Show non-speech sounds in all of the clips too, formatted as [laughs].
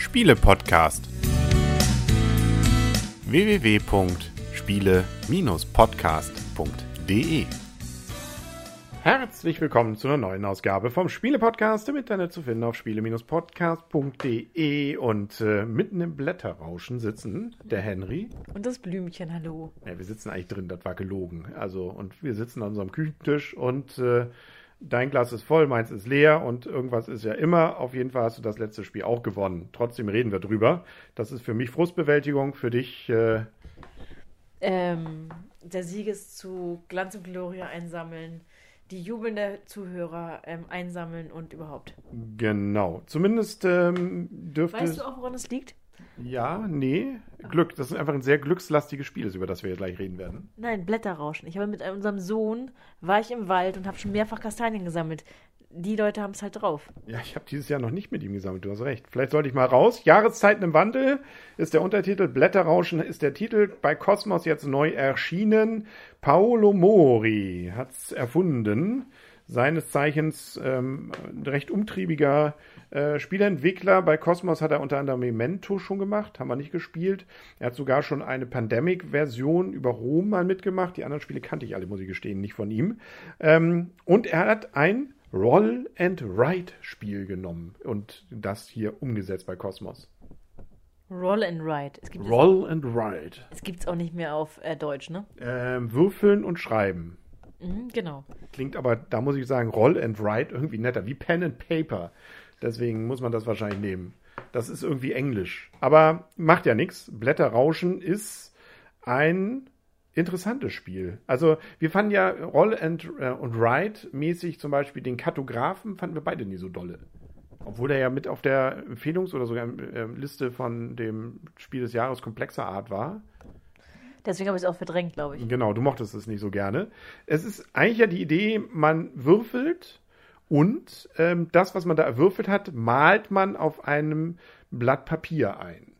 Spiele-Podcast. www.spiele-podcast.de Herzlich willkommen zu einer neuen Ausgabe vom Spiele-Podcast im Internet zu finden auf spiele-podcast.de und äh, mitten im Blätterrauschen sitzen der Henry. Und das Blümchen, hallo. Ja, wir sitzen eigentlich drin, das war gelogen. Also, und wir sitzen an unserem Küchentisch und äh, dein Glas ist voll, meins ist leer und irgendwas ist ja immer. Auf jeden Fall hast du das letzte Spiel auch gewonnen. Trotzdem reden wir drüber. Das ist für mich Frustbewältigung, für dich. Äh, Ähm, der Sieg ist zu Glanz und Gloria einsammeln, die jubelnde Zuhörer ähm, einsammeln und überhaupt. genau. Zumindest ähm, dürfte. Weißt du auch, woran es liegt? Ja, nee. Glück. Das ist einfach ein sehr glückslastiges Spiel, über das wir jetzt gleich reden werden. Nein, Blätterrauschen. Ich habe mit unserem Sohn, war ich im Wald und habe schon mehrfach Kastanien gesammelt. Die Leute haben es halt drauf. Ja, ich habe dieses Jahr noch nicht mit ihm gesammelt, du hast recht. Vielleicht sollte ich mal raus. Jahreszeiten im Wandel ist der Untertitel. Blätterrauschen ist der Titel. Bei Cosmos jetzt neu erschienen. Paolo Mori hat's erfunden. Seines Zeichens ähm, recht umtriebiger äh, Spieleentwickler. Bei Cosmos hat er unter anderem Memento schon gemacht, haben wir nicht gespielt. Er hat sogar schon eine Pandemic-Version über Rom mal mitgemacht. Die anderen Spiele kannte ich alle, muss ich gestehen, nicht von ihm. Ähm, und er hat ein Roll-and-Write-Spiel genommen und das hier umgesetzt bei Cosmos. Roll and Ride. Es gibt es, Roll-and-Write. es gibt's auch nicht mehr auf äh, Deutsch, ne? Ähm, würfeln und schreiben. Mhm, genau. Klingt aber, da muss ich sagen, Roll and Write irgendwie netter, wie Pen and Paper. Deswegen muss man das wahrscheinlich nehmen. Das ist irgendwie Englisch. Aber macht ja nichts. Blätterrauschen ist ein interessantes Spiel. Also wir fanden ja Roll and, äh, und Write mäßig zum Beispiel den Kartografen fanden wir beide nie so dolle. Obwohl er ja mit auf der Empfehlungs- oder sogar äh, Liste von dem Spiel des Jahres komplexer Art war. Deswegen habe ich es auch verdrängt, glaube ich. Genau, du mochtest es nicht so gerne. Es ist eigentlich ja die Idee, man würfelt und ähm, das, was man da erwürfelt hat, malt man auf einem Blatt Papier ein.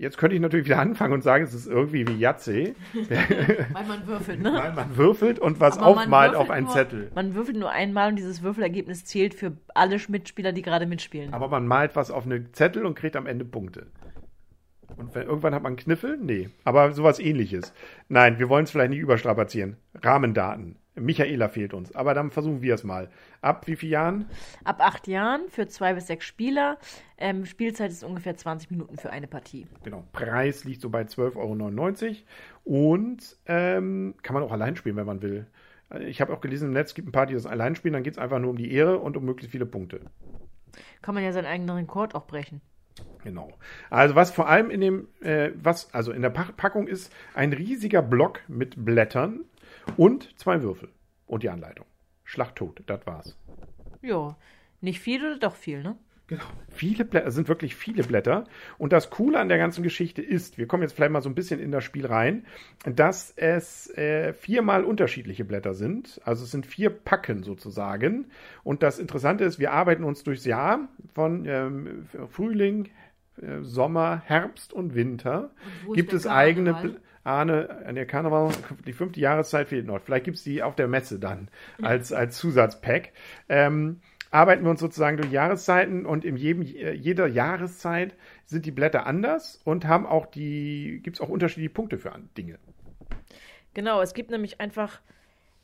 Jetzt könnte ich natürlich wieder anfangen und sagen, es ist irgendwie wie Yahtzee, [laughs] Weil man würfelt, ne? weil man würfelt und was Aber aufmalt auf einen nur, Zettel. Man würfelt nur einmal und dieses Würfelergebnis zählt für alle Mitspieler, die gerade mitspielen. Aber man malt was auf eine Zettel und kriegt am Ende Punkte. Und wenn, irgendwann hat man einen Kniffel? Nee. Aber sowas ähnliches. Nein, wir wollen es vielleicht nicht überstrapazieren. Rahmendaten. Michaela fehlt uns. Aber dann versuchen wir es mal. Ab wie vielen Jahren? Ab acht Jahren für zwei bis sechs Spieler. Ähm, Spielzeit ist ungefähr 20 Minuten für eine Partie. Genau. Preis liegt so bei 12,99 Euro. Und ähm, kann man auch allein spielen, wenn man will. Ich habe auch gelesen im Netz, gibt ein paar, die das allein spielen. Dann geht es einfach nur um die Ehre und um möglichst viele Punkte. Kann man ja seinen eigenen Rekord auch brechen. Genau. Also was vor allem in dem, äh, was also in der Pack Packung ist, ein riesiger Block mit Blättern und zwei Würfel und die Anleitung. Schlag tot, das war's. Ja, nicht viel oder doch viel, ne? Genau. Viele Blätter, es sind wirklich viele Blätter. Und das Coole an der ganzen Geschichte ist, wir kommen jetzt vielleicht mal so ein bisschen in das Spiel rein, dass es äh, viermal unterschiedliche Blätter sind. Also es sind vier Packen sozusagen. Und das Interessante ist, wir arbeiten uns durchs Jahr von ähm, Frühling, äh, Sommer, Herbst und Winter. ist gibt es eigene Ahne, an der Karneval, die fünfte Jahreszeit fehlt noch. Vielleicht gibt es die auf der Messe dann als, als Zusatzpack. Ähm, arbeiten wir uns sozusagen durch Jahreszeiten und in jedem, jeder Jahreszeit sind die Blätter anders und haben auch die, gibt es auch unterschiedliche Punkte für Dinge. Genau, es gibt nämlich einfach,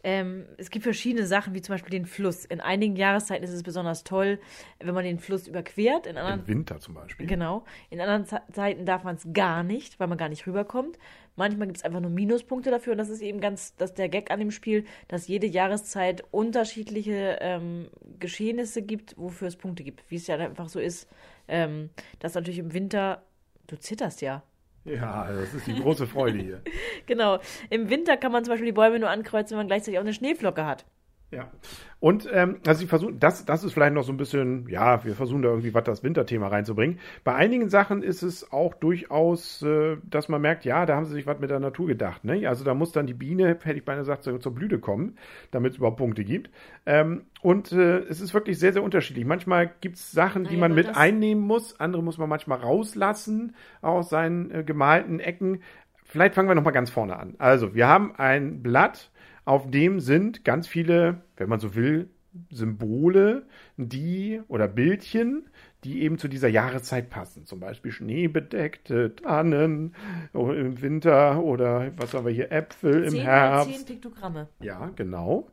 ähm, es gibt verschiedene Sachen, wie zum Beispiel den Fluss. In einigen Jahreszeiten ist es besonders toll, wenn man den Fluss überquert. In anderen Im Winter zum Beispiel. Genau. In anderen Ze- Zeiten darf man es gar nicht, weil man gar nicht rüberkommt. Manchmal gibt es einfach nur Minuspunkte dafür und das ist eben ganz, das ist der Gag an dem Spiel, dass jede Jahreszeit unterschiedliche ähm, Geschehnisse gibt, wofür es Punkte gibt. Wie es ja einfach so ist, ähm, dass natürlich im Winter, du zitterst ja. Ja, das ist die große Freude hier. [laughs] Genau. Im Winter kann man zum Beispiel die Bäume nur ankreuzen, wenn man gleichzeitig auch eine Schneeflocke hat. Ja. Und ähm, also sie versuchen, das, das ist vielleicht noch so ein bisschen, ja, wir versuchen da irgendwie was das Winterthema reinzubringen. Bei einigen Sachen ist es auch durchaus, äh, dass man merkt, ja, da haben sie sich was mit der Natur gedacht. Ne? Also da muss dann die Biene, hätte ich beinahe gesagt, zur, zur Blüte kommen, damit es überhaupt Punkte gibt. Ähm, und äh, es ist wirklich sehr, sehr unterschiedlich. Manchmal gibt es Sachen, die man mit einnehmen muss, andere muss man manchmal rauslassen aus seinen äh, gemalten Ecken. Vielleicht fangen wir nochmal ganz vorne an. Also, wir haben ein Blatt, auf dem sind ganz viele, wenn man so will, Symbole, die oder Bildchen, die eben zu dieser Jahreszeit passen. Zum Beispiel schneebedeckte Tannen im Winter oder was haben wir hier, Äpfel im Herbst. zehn Piktogramme. Ja, genau.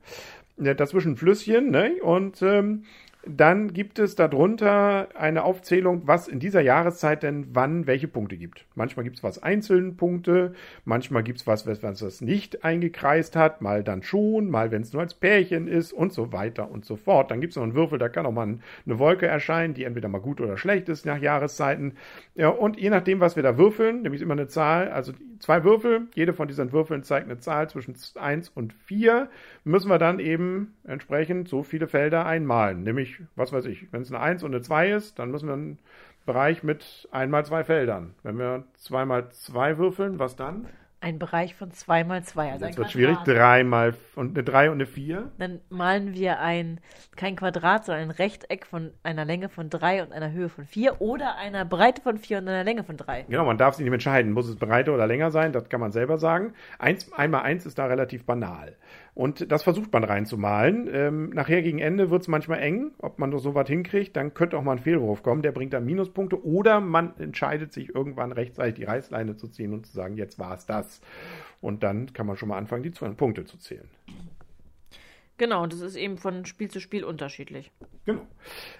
Dazwischen Flüsschen, ne? Und ähm, dann gibt es darunter eine Aufzählung, was in dieser Jahreszeit denn wann welche Punkte gibt. Manchmal gibt es was einzelne Punkte, manchmal gibt es was, was was das nicht eingekreist hat, mal dann schon, mal wenn es nur als Pärchen ist und so weiter und so fort. Dann gibt es noch einen Würfel, da kann auch mal eine Wolke erscheinen, die entweder mal gut oder schlecht ist nach Jahreszeiten. Ja, und je nachdem, was wir da würfeln, nämlich immer eine Zahl, also zwei Würfel, jede von diesen Würfeln zeigt eine Zahl zwischen 1 und 4, müssen wir dann eben entsprechend so viele Felder einmalen. Nämlich, was weiß ich, wenn es eine 1 und eine 2 ist, dann müssen wir einen Bereich mit einmal zwei Feldern. Wenn wir zweimal zwei würfeln, was dann? Ein Bereich von 2 mal 2. Also ein wird schwierig. Quadrat. Dreimal und eine 3 und eine 4. Dann malen wir ein, kein Quadrat, sondern ein Rechteck von einer Länge von 3 und einer Höhe von 4 oder einer Breite von 4 und einer Länge von 3. Genau, man darf sich nicht entscheiden, muss es breiter oder länger sein, das kann man selber sagen. Eins, einmal eins ist da relativ banal. Und das versucht man reinzumalen. Ähm, nachher gegen Ende wird es manchmal eng, ob man so was hinkriegt, dann könnte auch mal ein Fehlwurf kommen, der bringt dann Minuspunkte. Oder man entscheidet sich irgendwann rechtzeitig die Reißleine zu ziehen und zu sagen, jetzt war es das. Und dann kann man schon mal anfangen, die zwei Punkte zu zählen. Genau, und das ist eben von Spiel zu Spiel unterschiedlich. Genau.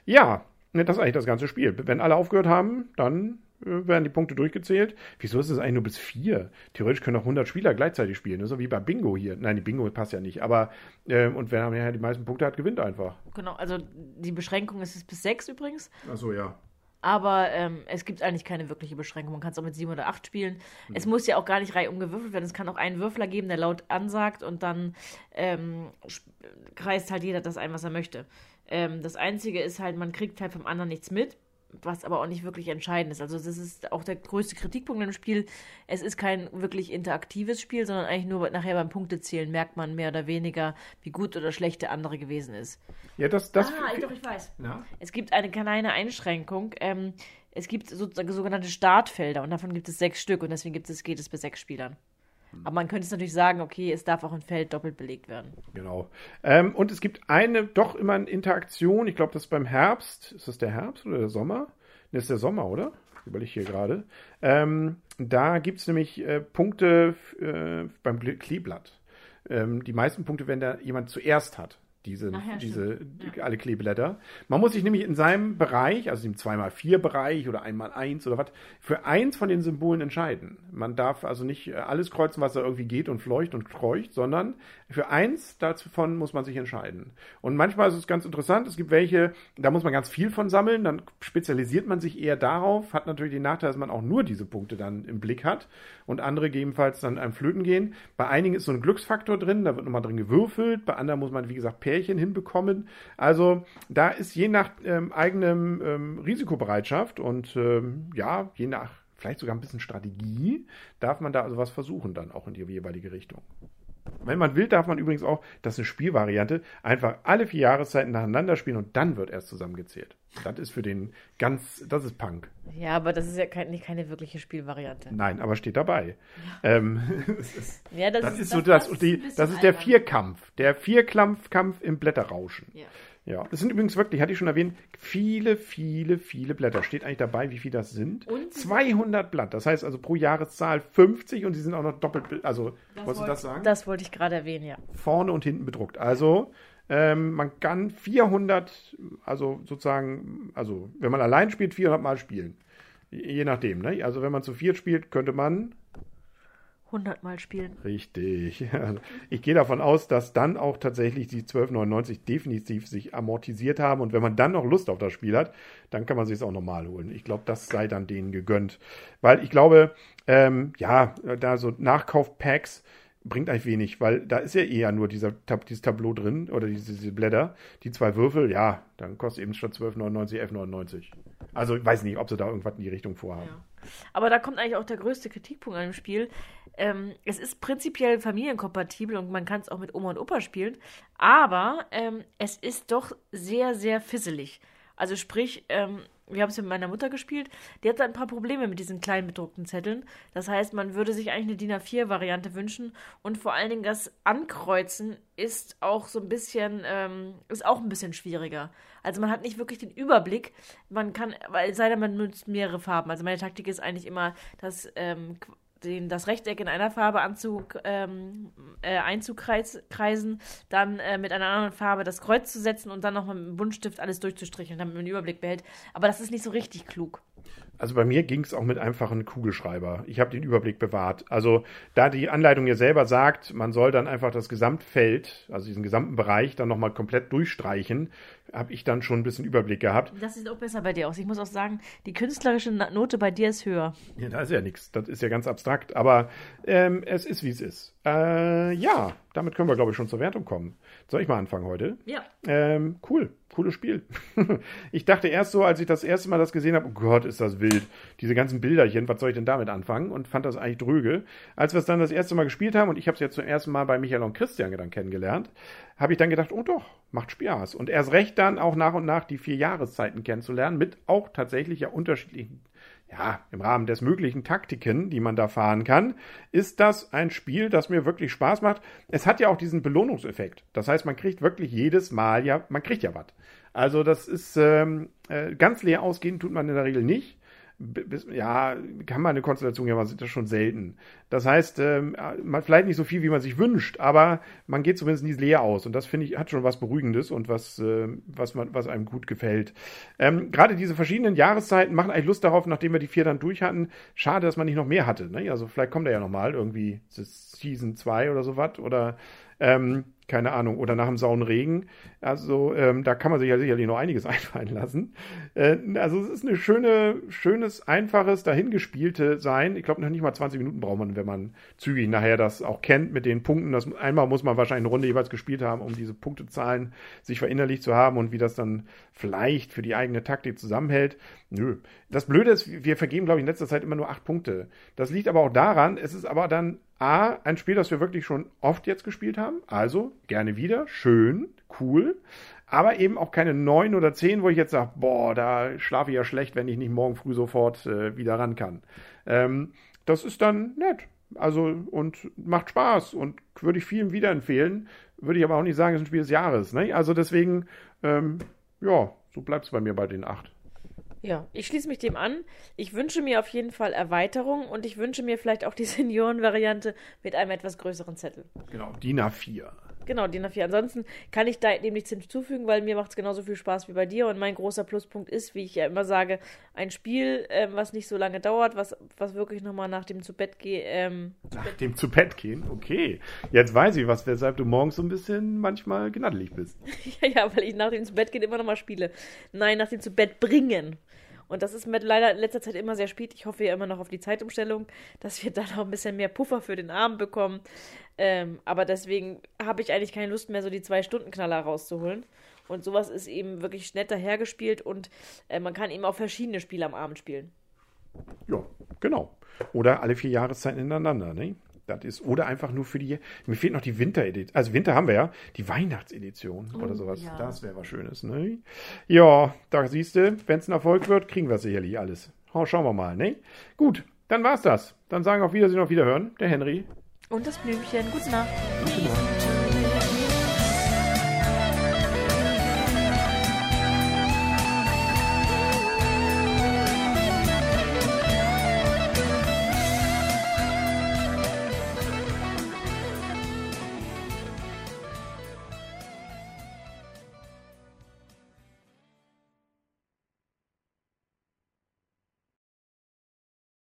Ja, das ist eigentlich das ganze Spiel. Wenn alle aufgehört haben, dann werden die Punkte durchgezählt. Wieso ist es eigentlich nur bis vier? Theoretisch können auch 100 Spieler gleichzeitig spielen. Das ist so wie bei Bingo hier. Nein, die Bingo passt ja nicht. Aber, äh, und wer nachher die meisten Punkte hat, gewinnt einfach. Genau, also die Beschränkung ist es bis 6 übrigens. Achso, ja. Aber ähm, es gibt eigentlich keine wirkliche Beschränkung. Man kann es auch mit sieben oder acht spielen. Es muss ja auch gar nicht reihum gewürfelt werden. Es kann auch einen Würfler geben, der laut ansagt und dann ähm, kreist halt jeder das ein, was er möchte. Ähm, das Einzige ist halt, man kriegt halt vom anderen nichts mit, was aber auch nicht wirklich entscheidend ist. Also das ist auch der größte Kritikpunkt im Spiel. Es ist kein wirklich interaktives Spiel, sondern eigentlich nur nachher beim Punktezählen merkt man mehr oder weniger, wie gut oder schlecht der andere gewesen ist. Ja, das, das. ah, doch, ich weiß. Ja. Es gibt eine kleine Einschränkung. Ähm, es gibt sozusagen sogenannte Startfelder und davon gibt es sechs Stück und deswegen gibt es, geht es bis sechs Spielern. Aber man könnte es natürlich sagen, okay, es darf auch ein Feld doppelt belegt werden. Genau. Ähm, und es gibt eine, doch immer eine Interaktion. Ich glaube, das ist beim Herbst. Ist das der Herbst oder der Sommer? Ne, das ist der Sommer, oder? Überlege ich hier gerade. Ähm, da gibt es nämlich äh, Punkte äh, beim Kleeblatt. Ähm, die meisten Punkte, wenn da jemand zuerst hat. Diese, ja, diese die, alle Kleeblätter. Man muss sich nämlich in seinem Bereich, also im 2x4-Bereich oder 1x1 oder was, für eins von den Symbolen entscheiden. Man darf also nicht äh, alles kreuzen, was da irgendwie geht und fleucht und kreucht, sondern für eins davon muss man sich entscheiden. Und manchmal ist es ganz interessant, es gibt welche, da muss man ganz viel von sammeln, dann spezialisiert man sich eher darauf, hat natürlich den Nachteil, dass man auch nur diese Punkte dann im Blick hat und andere gegebenenfalls dann einem Flöten gehen. Bei einigen ist so ein Glücksfaktor drin, da wird nochmal drin gewürfelt, bei anderen muss man, wie gesagt, Pärchen hinbekommen. Also da ist je nach ähm, eigenem ähm, Risikobereitschaft und ähm, ja, je nach vielleicht sogar ein bisschen Strategie, darf man da also was versuchen dann auch in die jeweilige Richtung. Wenn man will, darf man übrigens auch, das ist eine Spielvariante, einfach alle vier Jahreszeiten nacheinander spielen und dann wird erst zusammengezählt. Das ist für den ganz, das ist Punk. Ja, aber das ist ja kein, nicht keine wirkliche Spielvariante. Nein, aber steht dabei. Ähm, [laughs] es ist, Ja, das, ist so, das, passt die, das ist der. Vierkampf. Der Vierkampf Kampf im Blätterrauschen. Ja. Ja, es sind übrigens wirklich, hatte ich schon erwähnt, viele, viele, viele Blätter. Steht eigentlich dabei, wie viel das sind? Und? 200 Blatt. Das heißt also pro Jahreszahl 50 und sie sind auch noch doppelt, also, Das wolltest du wollte- das sagen? Das wollte ich gerade erwähnen, ja. Vorne und hinten bedruckt. Also, ähm, man kann 400, also sozusagen, also, wenn man allein spielt, 400 Mal spielen. Je je nachdem, ne? Also, wenn man zu viert spielt, könnte man 100 Mal spielen. Richtig. [laughs] Ich gehe davon aus, dass dann auch tatsächlich die 12,99 definitiv sich amortisiert haben. Und wenn man dann noch Lust auf das Spiel hat, dann kann man sich es auch nochmal holen. Ich glaube, das sei dann denen gegönnt. Weil ich glaube, ähm, ja, da so Nachkauf-Packs bringt eigentlich wenig, weil da ist ja eher nur dieser, dieses Tableau drin oder diese, diese Blätter. Die zwei Würfel, ja, dann kostet eben statt 12,99 11,99. Also ich weiß nicht, ob sie da irgendwas in die Richtung vorhaben. Ja. Aber da kommt eigentlich auch der größte Kritikpunkt an dem Spiel. Ähm, es ist prinzipiell familienkompatibel und man kann es auch mit Oma und Opa spielen, aber ähm, es ist doch sehr, sehr fisselig. Also sprich, ähm, wir haben es mit meiner Mutter gespielt, die hatte ein paar Probleme mit diesen kleinen bedruckten Zetteln. Das heißt, man würde sich eigentlich eine DIN A4-Variante wünschen und vor allen Dingen das Ankreuzen ist auch so ein bisschen, ähm, ist auch ein bisschen schwieriger. Also man hat nicht wirklich den Überblick. Man kann, weil sei denn, man nutzt mehrere Farben. Also meine Taktik ist eigentlich immer, dass ähm, den, das Rechteck in einer Farbe anzug, ähm, äh, einzukreisen, dann äh, mit einer anderen Farbe das Kreuz zu setzen und dann nochmal mit dem Buntstift alles durchzustrichen, damit man den Überblick behält. Aber das ist nicht so richtig klug. Also bei mir ging es auch mit einfachen Kugelschreiber. Ich habe den Überblick bewahrt. Also da die Anleitung ja selber sagt, man soll dann einfach das Gesamtfeld, also diesen gesamten Bereich, dann nochmal komplett durchstreichen, habe ich dann schon ein bisschen Überblick gehabt. Das sieht auch besser bei dir aus. Ich muss auch sagen, die künstlerische Note bei dir ist höher. Ja, da ist ja nichts. Das ist ja ganz abstrakt. Aber ähm, es ist, wie es ist. Äh, ja, damit können wir, glaube ich, schon zur Wertung kommen. Soll ich mal anfangen heute? Ja. Ähm, cool, cooles Spiel. [laughs] ich dachte erst so, als ich das erste Mal das gesehen habe, oh Gott, ist das wild. Diese ganzen Bilderchen, was soll ich denn damit anfangen? Und fand das eigentlich dröge. Als wir es dann das erste Mal gespielt haben, und ich habe es jetzt zum ersten Mal bei Michael und Christian dann kennengelernt, habe ich dann gedacht, oh doch, macht Spaß. Und erst recht dann auch nach und nach die vier Jahreszeiten kennenzulernen, mit auch tatsächlich ja unterschiedlichen ja, im Rahmen des möglichen Taktiken, die man da fahren kann, ist das ein Spiel, das mir wirklich Spaß macht. Es hat ja auch diesen Belohnungseffekt. Das heißt, man kriegt wirklich jedes Mal ja, man kriegt ja was. Also das ist ähm, äh, ganz leer ausgehen tut man in der Regel nicht bis, ja, kann man eine Konstellation ja, man sieht das schon selten. Das heißt, ähm, man vielleicht nicht so viel, wie man sich wünscht, aber man geht zumindest nie leer aus. Und das finde ich, hat schon was Beruhigendes und was, äh, was, man, was einem gut gefällt. Ähm, Gerade diese verschiedenen Jahreszeiten machen eigentlich Lust darauf, nachdem wir die vier dann durch hatten. Schade, dass man nicht noch mehr hatte. Ne? Also vielleicht kommt er ja nochmal irgendwie Season 2 oder sowas. Oder ähm, keine Ahnung, oder nach dem sauren Regen. Also ähm, da kann man sich ja sicherlich noch einiges [laughs] einfallen lassen. Äh, also es ist eine schöne, schönes, einfaches, dahingespielte sein. Ich glaube, noch nicht mal 20 Minuten braucht man, wenn man zügig nachher das auch kennt mit den Punkten. Das, einmal muss man wahrscheinlich eine Runde jeweils gespielt haben, um diese Punktezahlen sich verinnerlicht zu haben und wie das dann vielleicht für die eigene Taktik zusammenhält. Nö. Das Blöde ist, wir vergeben, glaube ich, in letzter Zeit immer nur acht Punkte. Das liegt aber auch daran, es ist aber dann A, ein Spiel, das wir wirklich schon oft jetzt gespielt haben. Also gerne wieder, schön, cool. Aber eben auch keine neun oder zehn, wo ich jetzt sage, boah, da schlafe ich ja schlecht, wenn ich nicht morgen früh sofort äh, wieder ran kann. Ähm, das ist dann nett. Also und macht Spaß und würde ich vielen wieder empfehlen. Würde ich aber auch nicht sagen, es ist ein Spiel des Jahres. Ne? Also deswegen, ähm, ja, so bleibt es bei mir bei den acht. Ja, ich schließe mich dem an. Ich wünsche mir auf jeden Fall Erweiterung und ich wünsche mir vielleicht auch die [laughs] Senioren-Variante mit einem etwas größeren Zettel. Genau, DIN A4. Genau, DIN A4. Ansonsten kann ich da dem nichts hinzufügen, weil mir macht es genauso viel Spaß wie bei dir. Und mein großer Pluspunkt ist, wie ich ja immer sage, ein Spiel, ähm, was nicht so lange dauert, was, was wirklich nochmal nach dem zu Bett gehen. Ähm, nach dem zu Bett gehen? Okay. Jetzt weiß ich was, weshalb du morgens so ein bisschen manchmal gnaddelig bist. [laughs] ja, ja, weil ich nach dem zu Bett gehen immer nochmal spiele. Nein, nach dem zu Bett bringen. Und das ist mit leider in letzter Zeit immer sehr spät. Ich hoffe ja immer noch auf die Zeitumstellung, dass wir [laughs] da noch ein bisschen mehr Puffer für den Abend bekommen. Ähm, aber deswegen habe ich eigentlich keine Lust mehr, so die Zwei-Stunden-Knaller rauszuholen. Und sowas ist eben wirklich nett dahergespielt und äh, man kann eben auch verschiedene Spiele am Abend spielen. Ja, genau. Oder alle vier Jahreszeiten hintereinander, ne? Das ist, oder einfach nur für die. Mir fehlt noch die Winteredition. Also Winter haben wir ja. Die Weihnachtsedition oh, oder sowas. Ja. Das wäre was Schönes, ne? Ja, da siehst du, wenn es ein Erfolg wird, kriegen wir sicherlich alles. Schauen wir mal, ne? Gut, dann war's das. Dann sagen wir auf Wiedersehen, auf Wiederhören. Der Henry. Und das Blümchen. Gute Nacht. Gute Nacht.